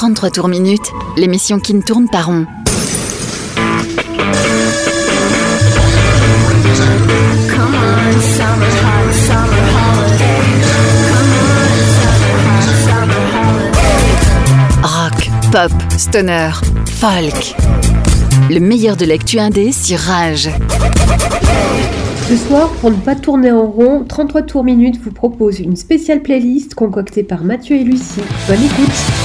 33 tours minutes, l'émission qui ne tourne pas rond. Rock, pop, stoner, folk. Le meilleur de l'actu indé sur Rage. Ce soir, pour ne pas tourner en rond, 33 tours minutes vous propose une spéciale playlist concoctée par Mathieu et Lucie. Bonne écoute –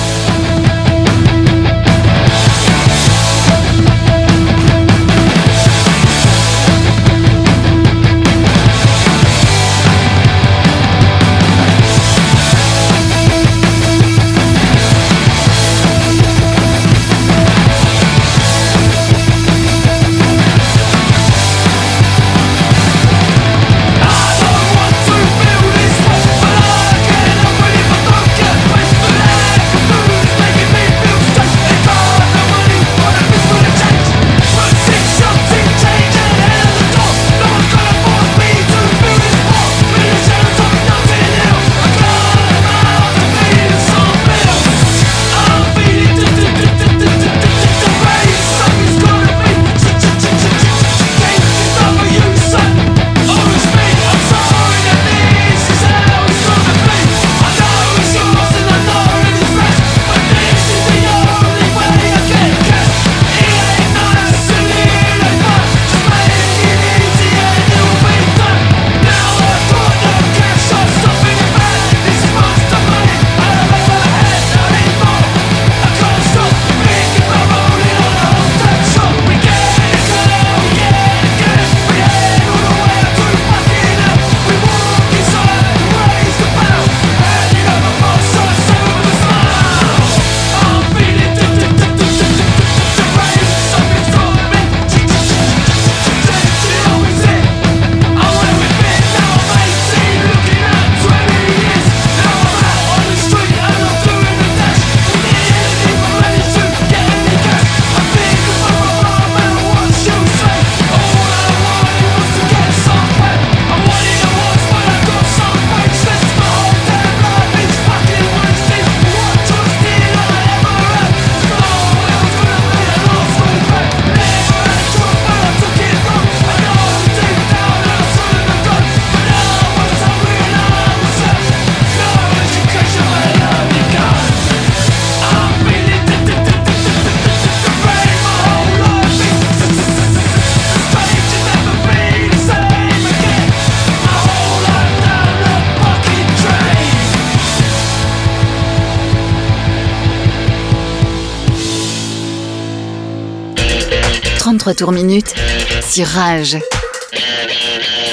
sur Rage.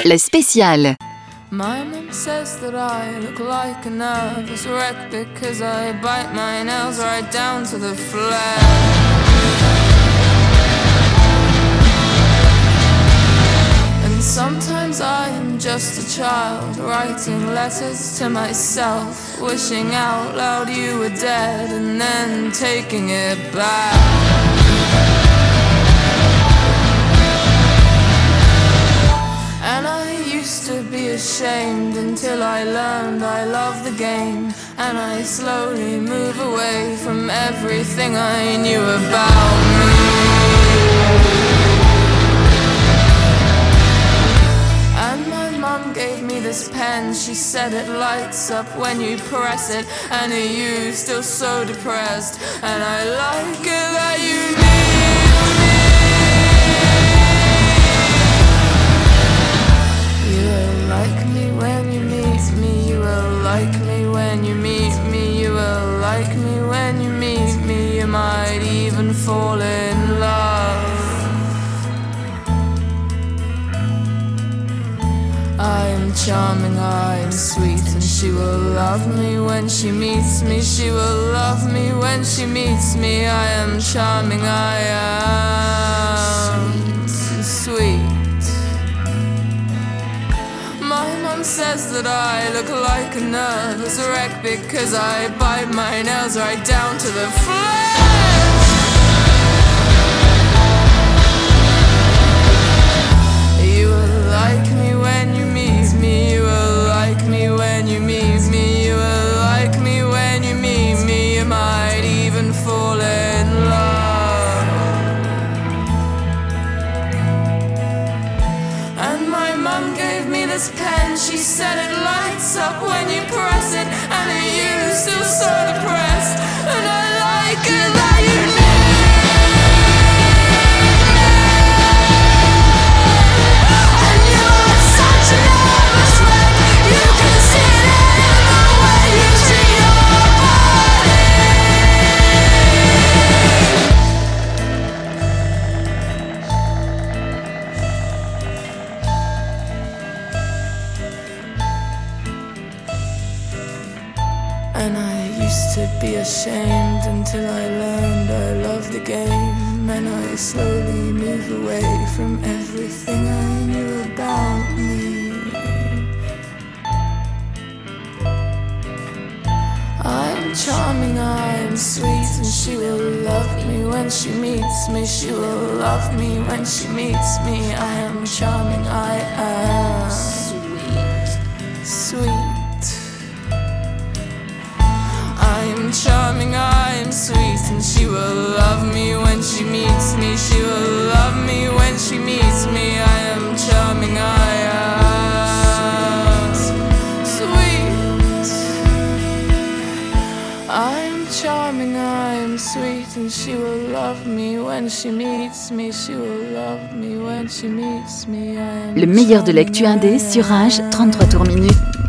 La spéciale. My mom says that I look like a nervous wreck because I bite my nails right down to the flesh. And sometimes I am just a child writing letters to myself, wishing out loud you were dead and then taking it back. Ashamed until I learned I love the game. And I slowly move away from everything I knew about me. And my mom gave me this pen. She said it lights up when you press it. And are you still so depressed? And I like it that you charming, I am sweet, and she will love me when she meets me. She will love me when she meets me. I am charming, I am sweet. My mom says that I look like a nervous wreck because I bite my nails right down to the flesh. this pen. She said it lights up when you press it, and it used to sort of press. Until I learned I love the game. And I slowly move away from everything I knew about me. I'm charming, I'm sweet, and she will love me when she meets me. She will love me when she meets me. I am charming, I am sweet, sweet. I'm charming, I'm sweet, and she will love me when she meets me. She will love me when she meets me. I am charming, I am sweet. I'm charming, I'm sweet, and she will love me when she meets me. She will love me when she meets me. I am Le meilleur de l'actu indé I sur Rage, am 33 tours minutes.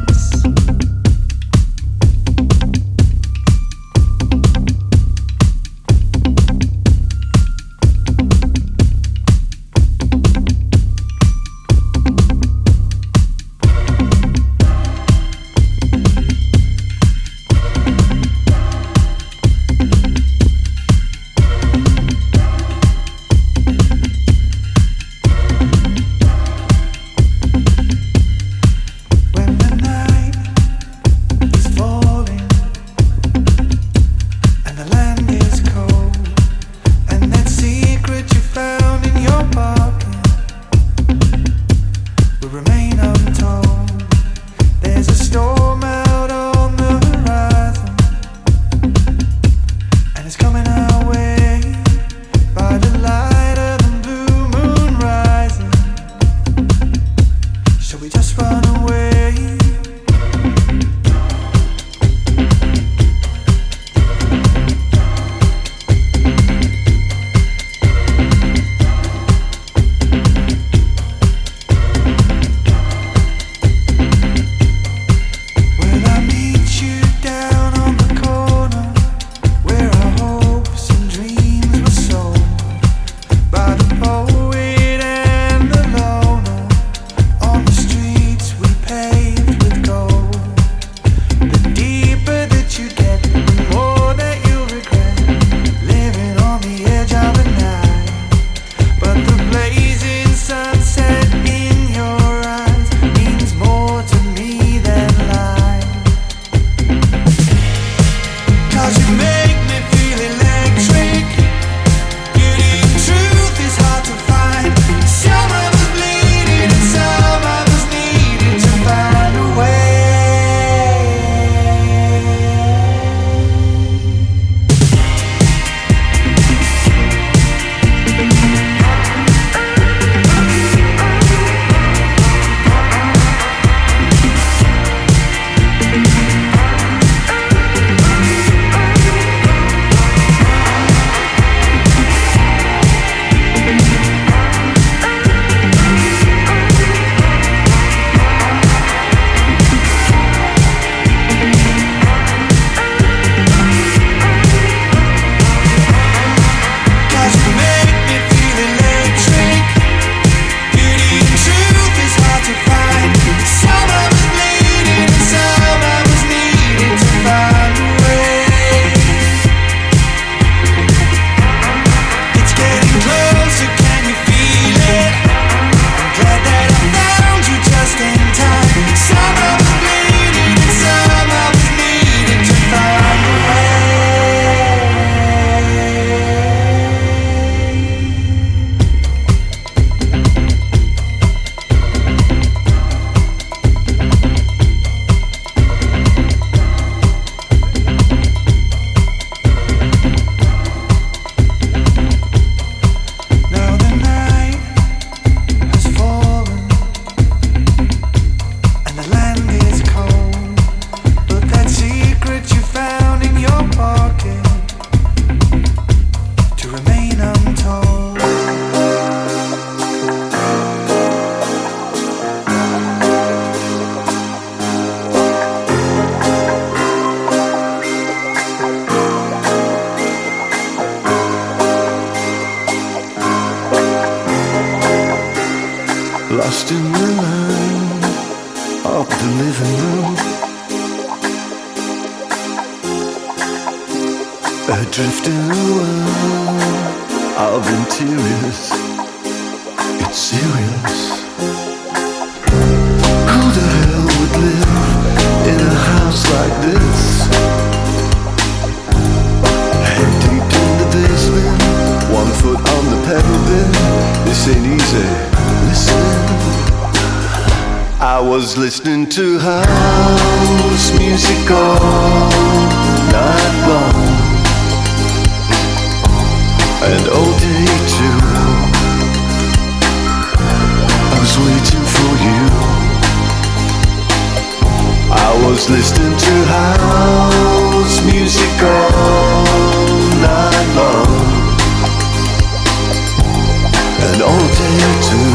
And all day too.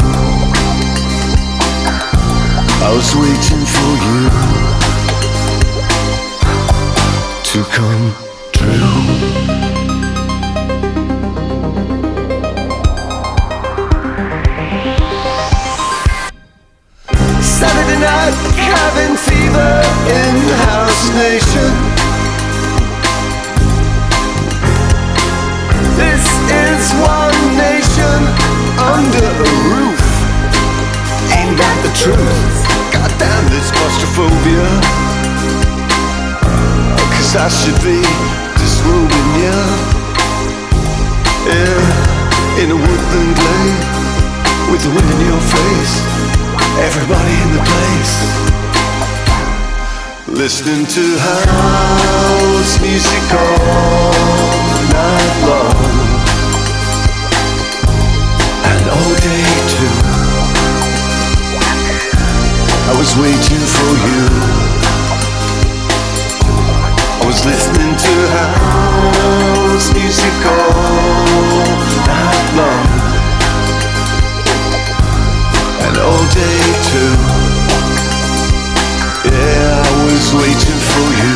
I was waiting for you to come true. Saturday night fever in House Nation. This is one nation under a roof. Ain't that the truth? Goddamn this claustrophobia. Oh, Cause I should be disrobing you Yeah, in a woodland glade With the wind in your face. Everybody in the place. Listening to house music all night long All day too I was waiting for you. I was listening to house music all night long and all day too. Yeah, I was waiting for you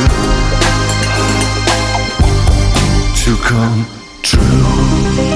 to come true.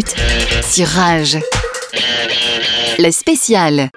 Minutes Rage. La spéciale.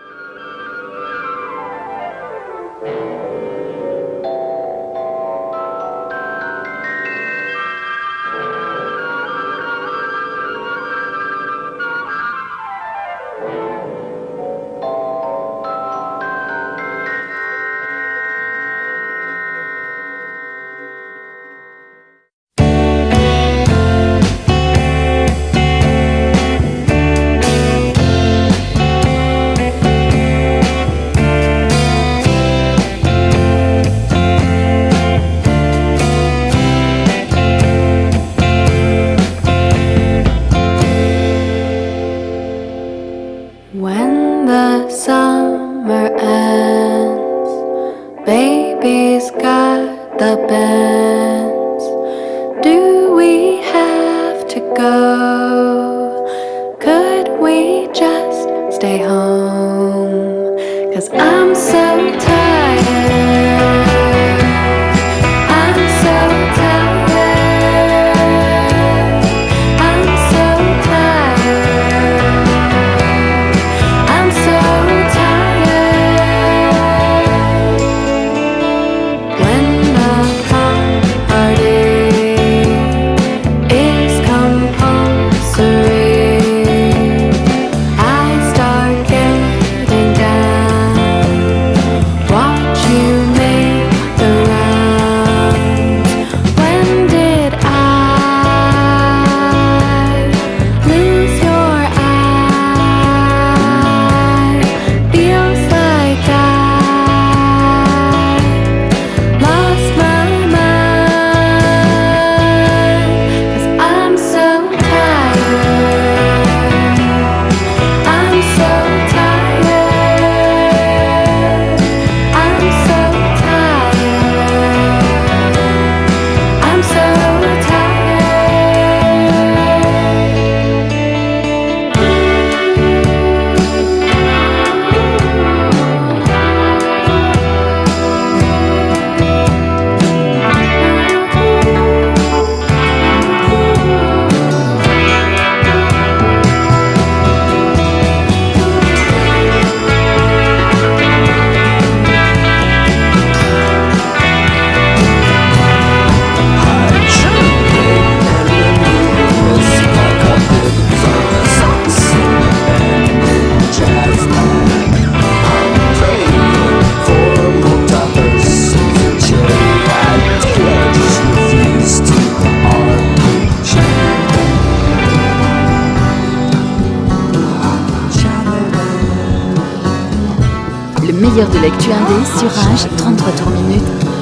sur.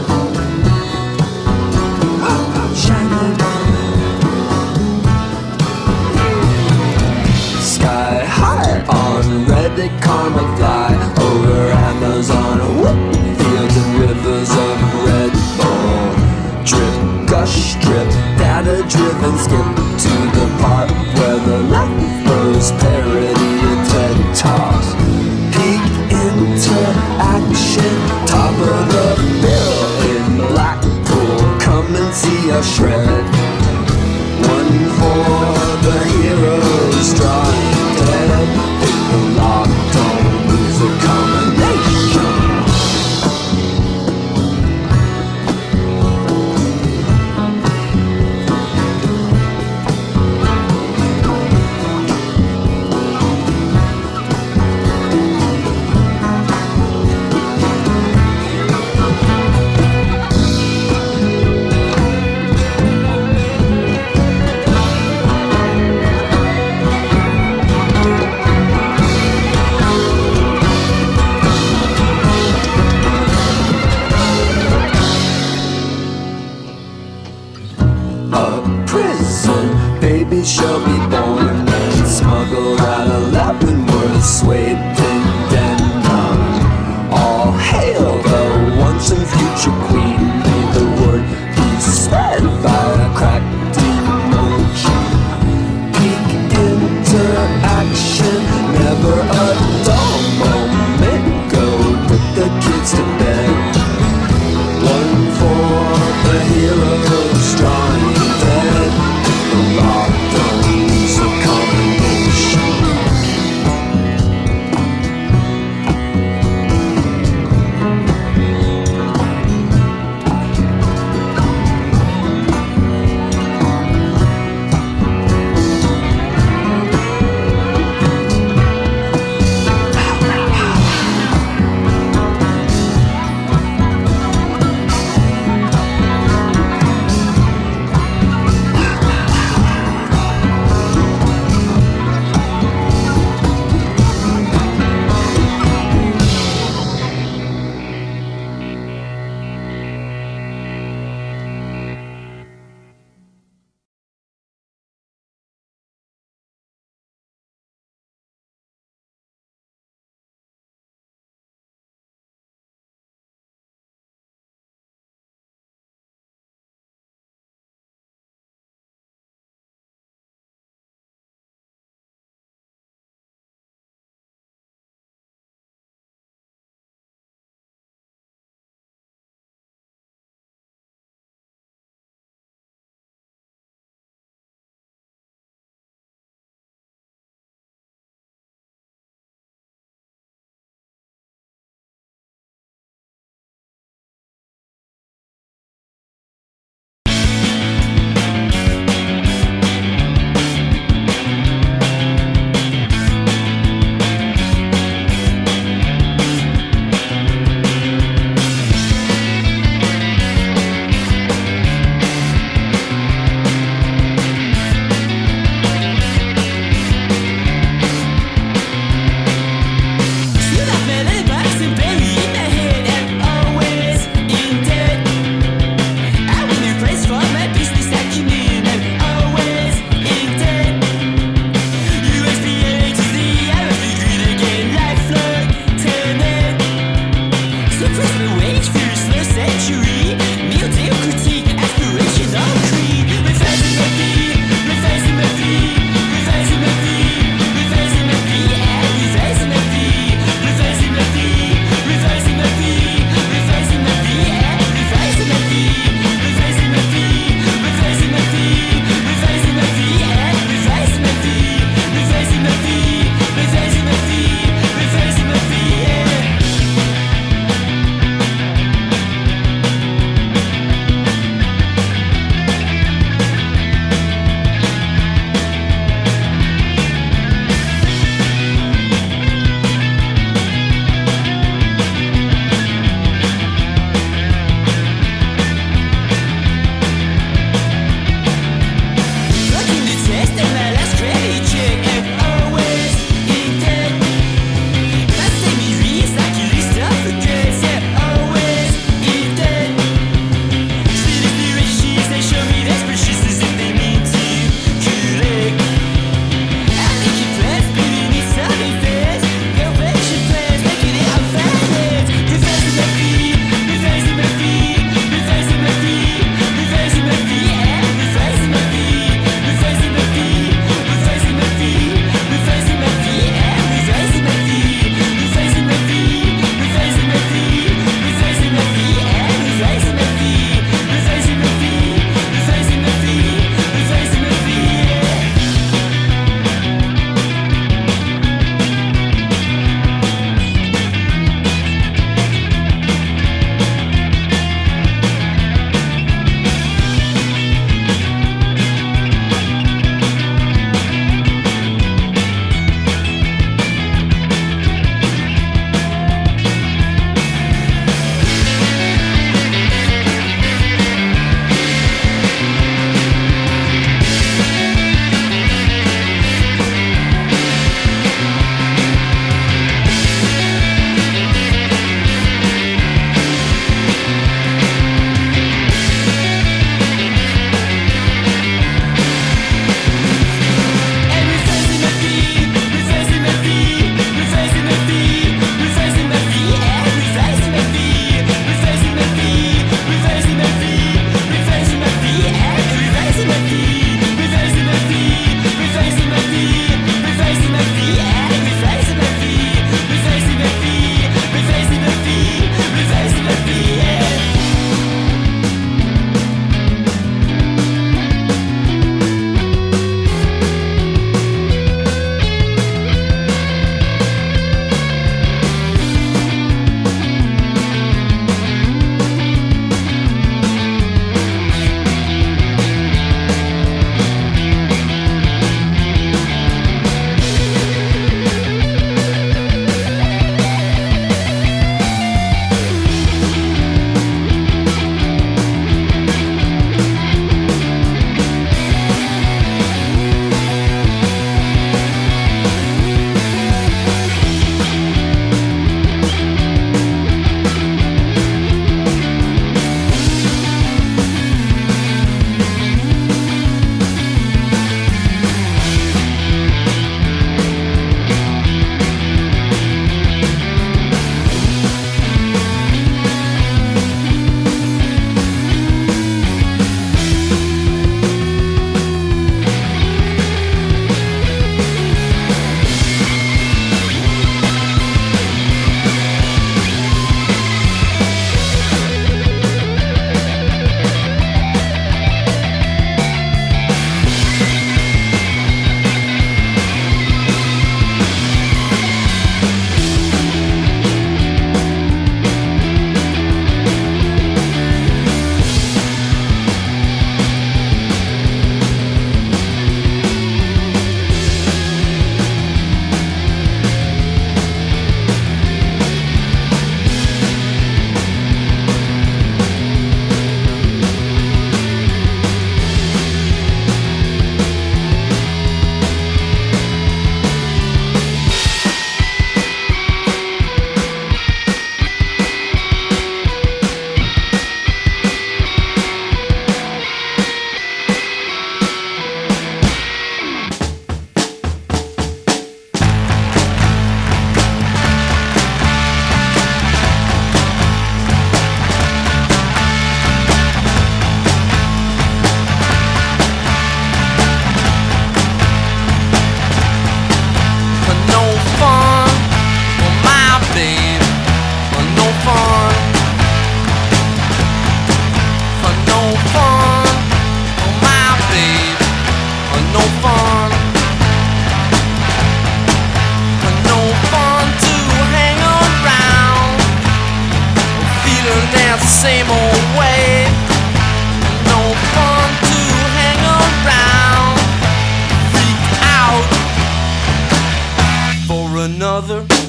Another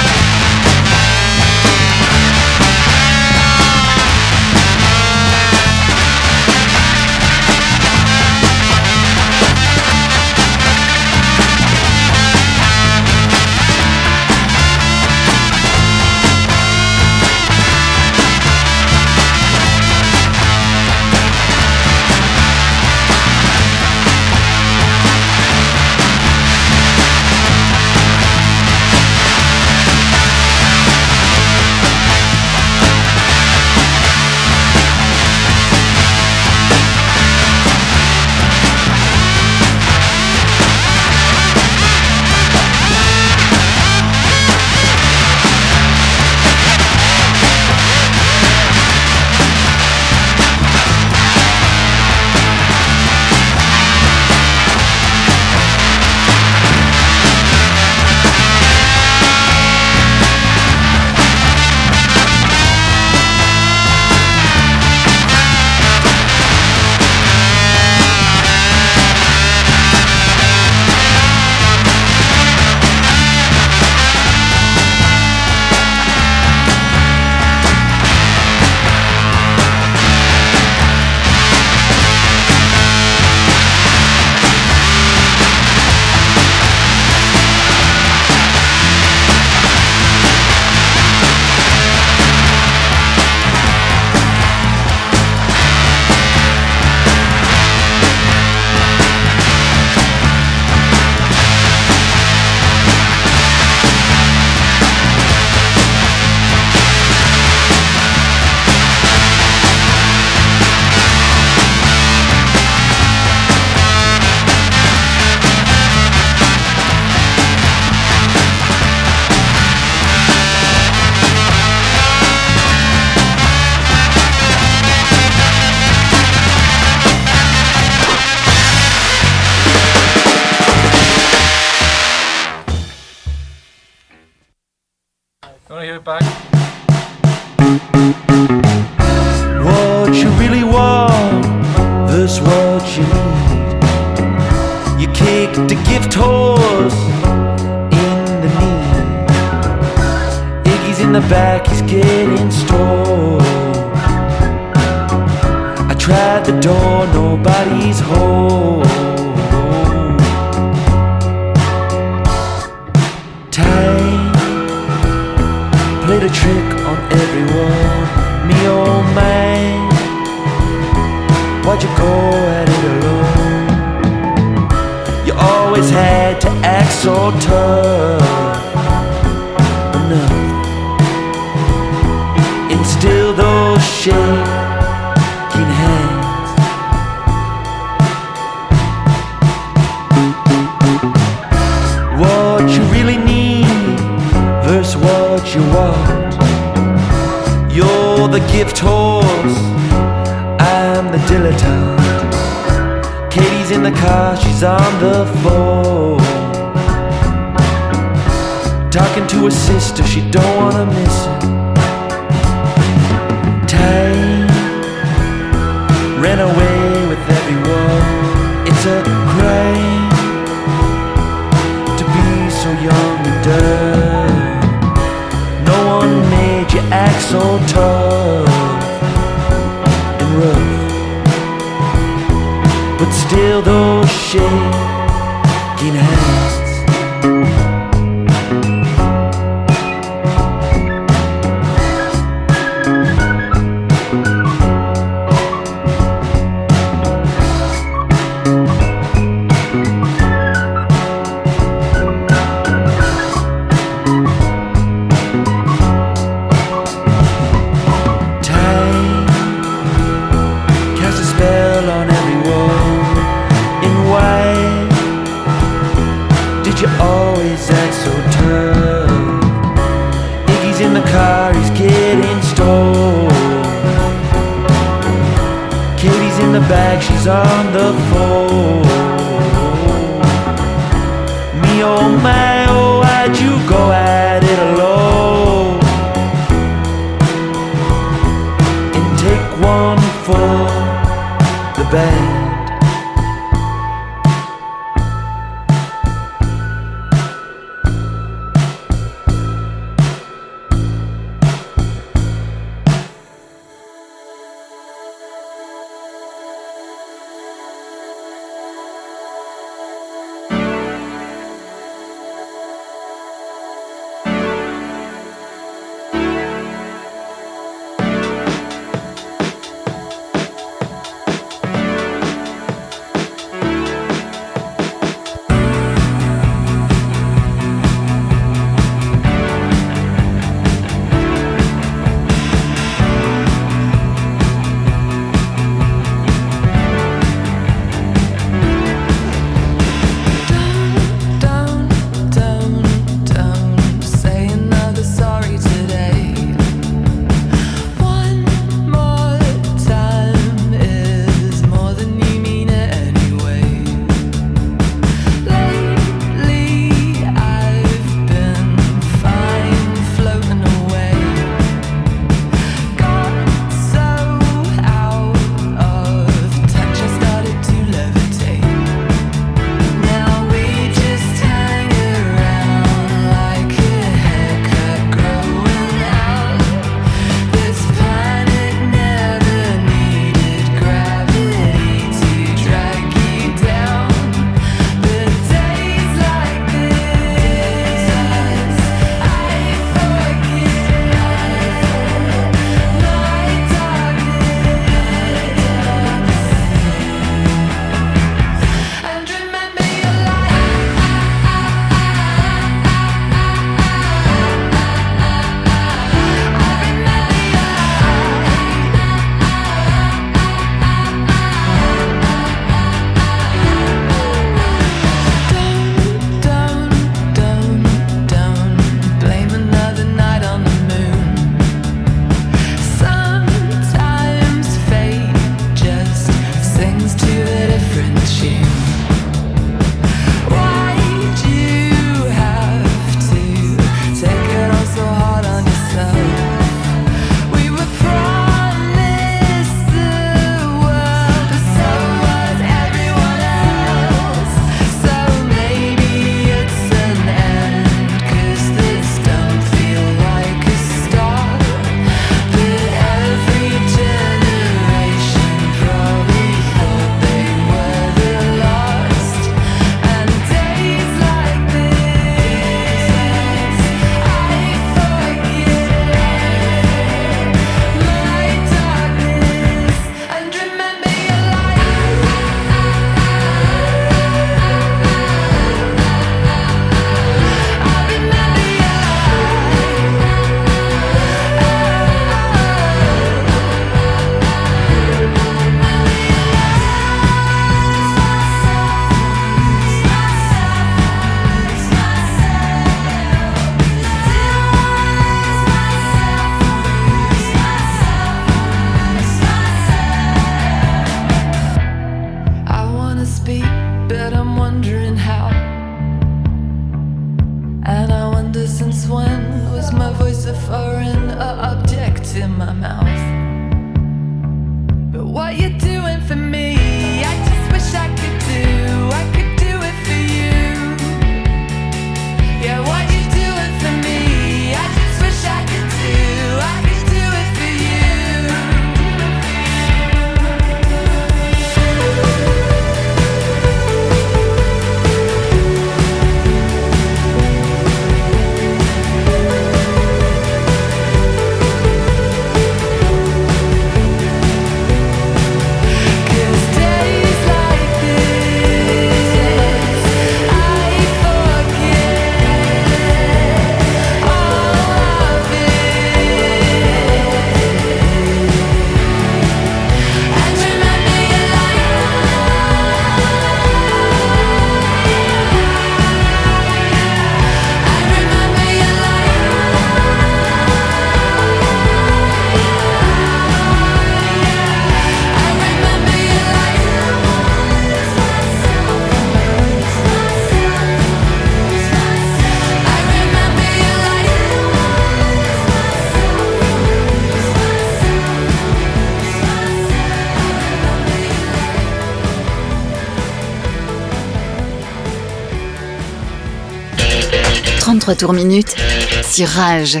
43 tours minutes sur Rage.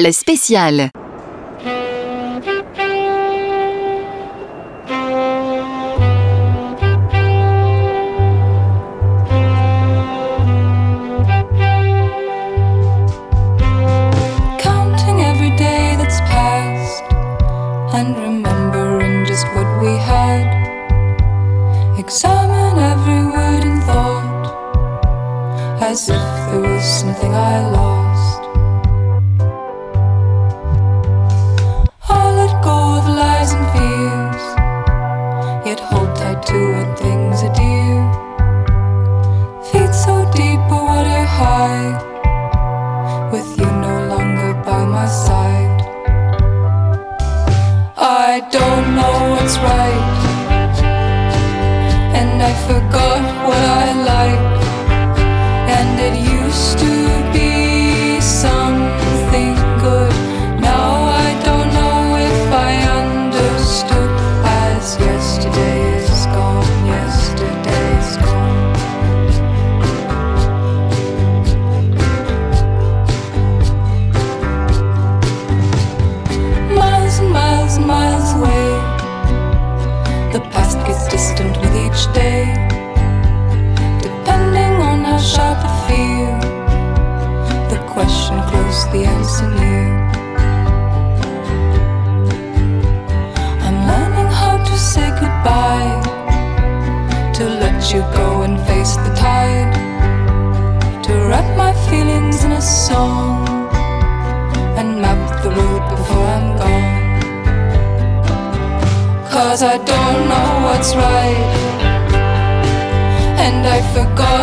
Le spécial. song and map the route before I'm gone. Cause I don't know what's right, and I forgot.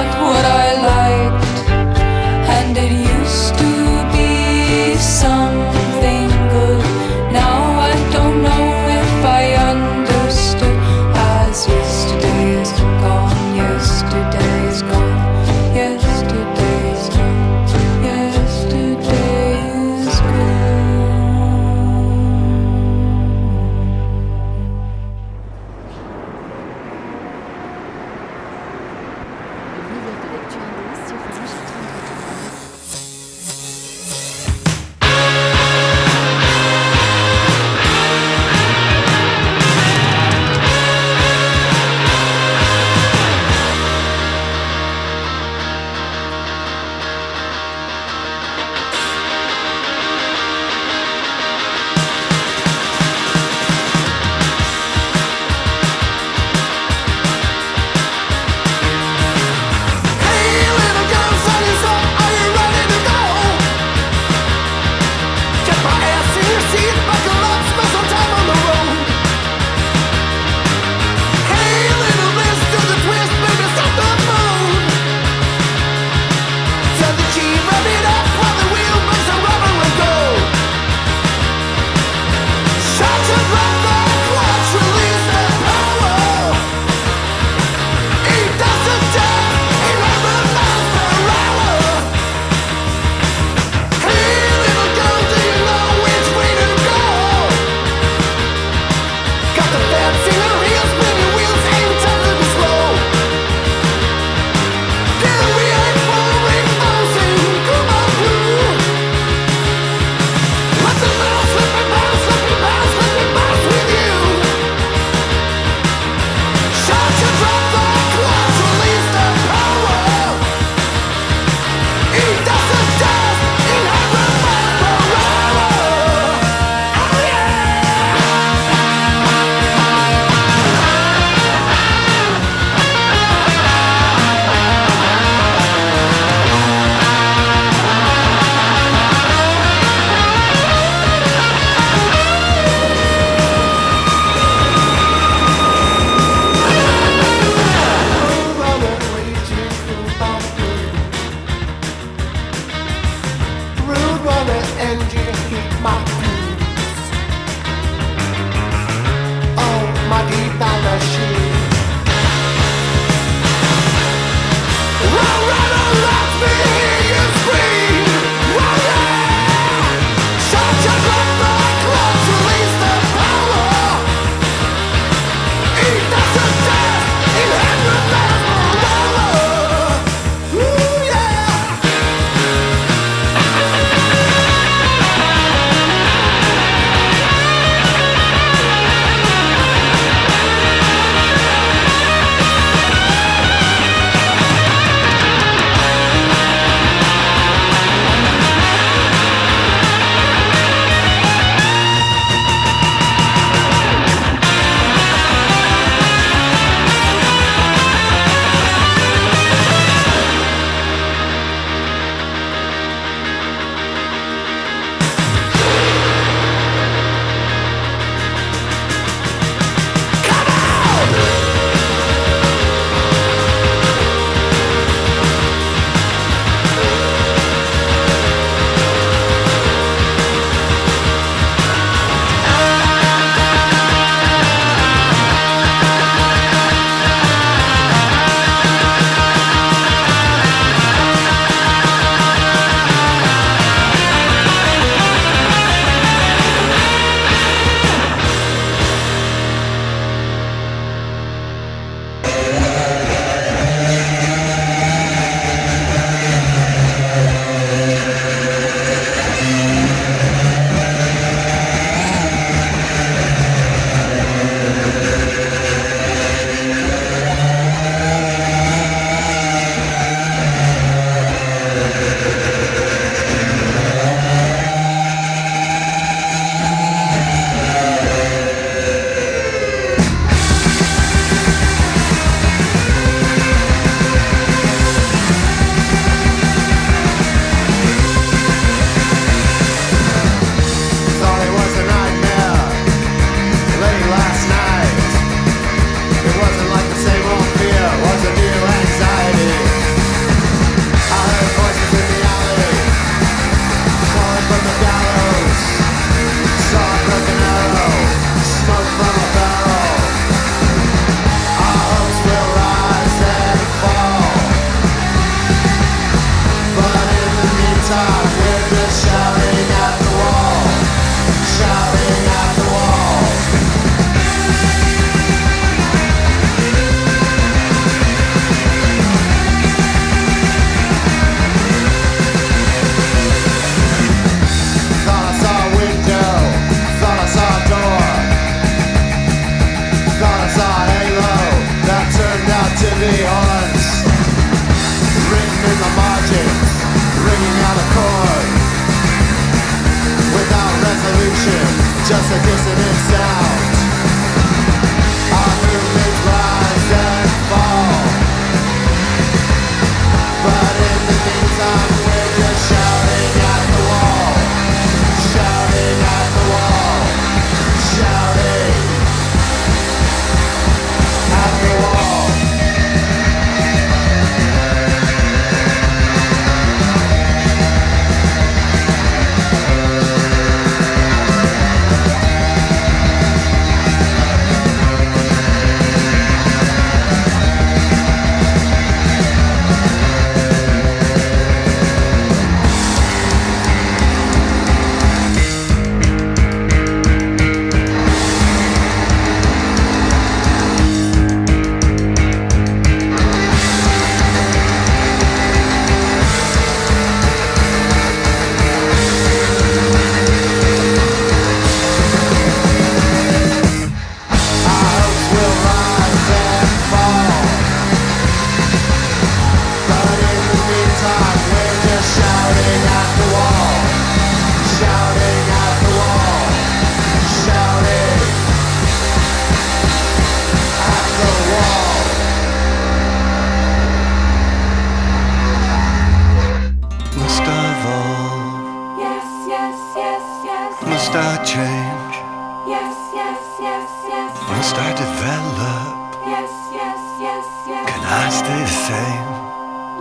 stay the same?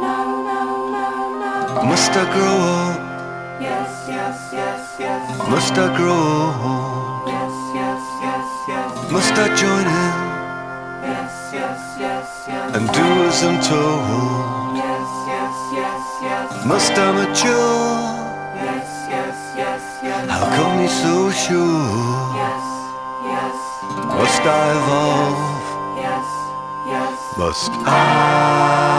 No, no, no, no. Must I grow up? Yes, yes, yes, yes. Must I grow up? Yes, yes, yes, yes. Must I join in? Yes, yes, yes, yes. And do as I'm told? Yes, yes, yes, yes. Must I mature? Yes, yes, yes, yes. How come you so sure? Yes, yes. Must I evolve? Yes must. Ah.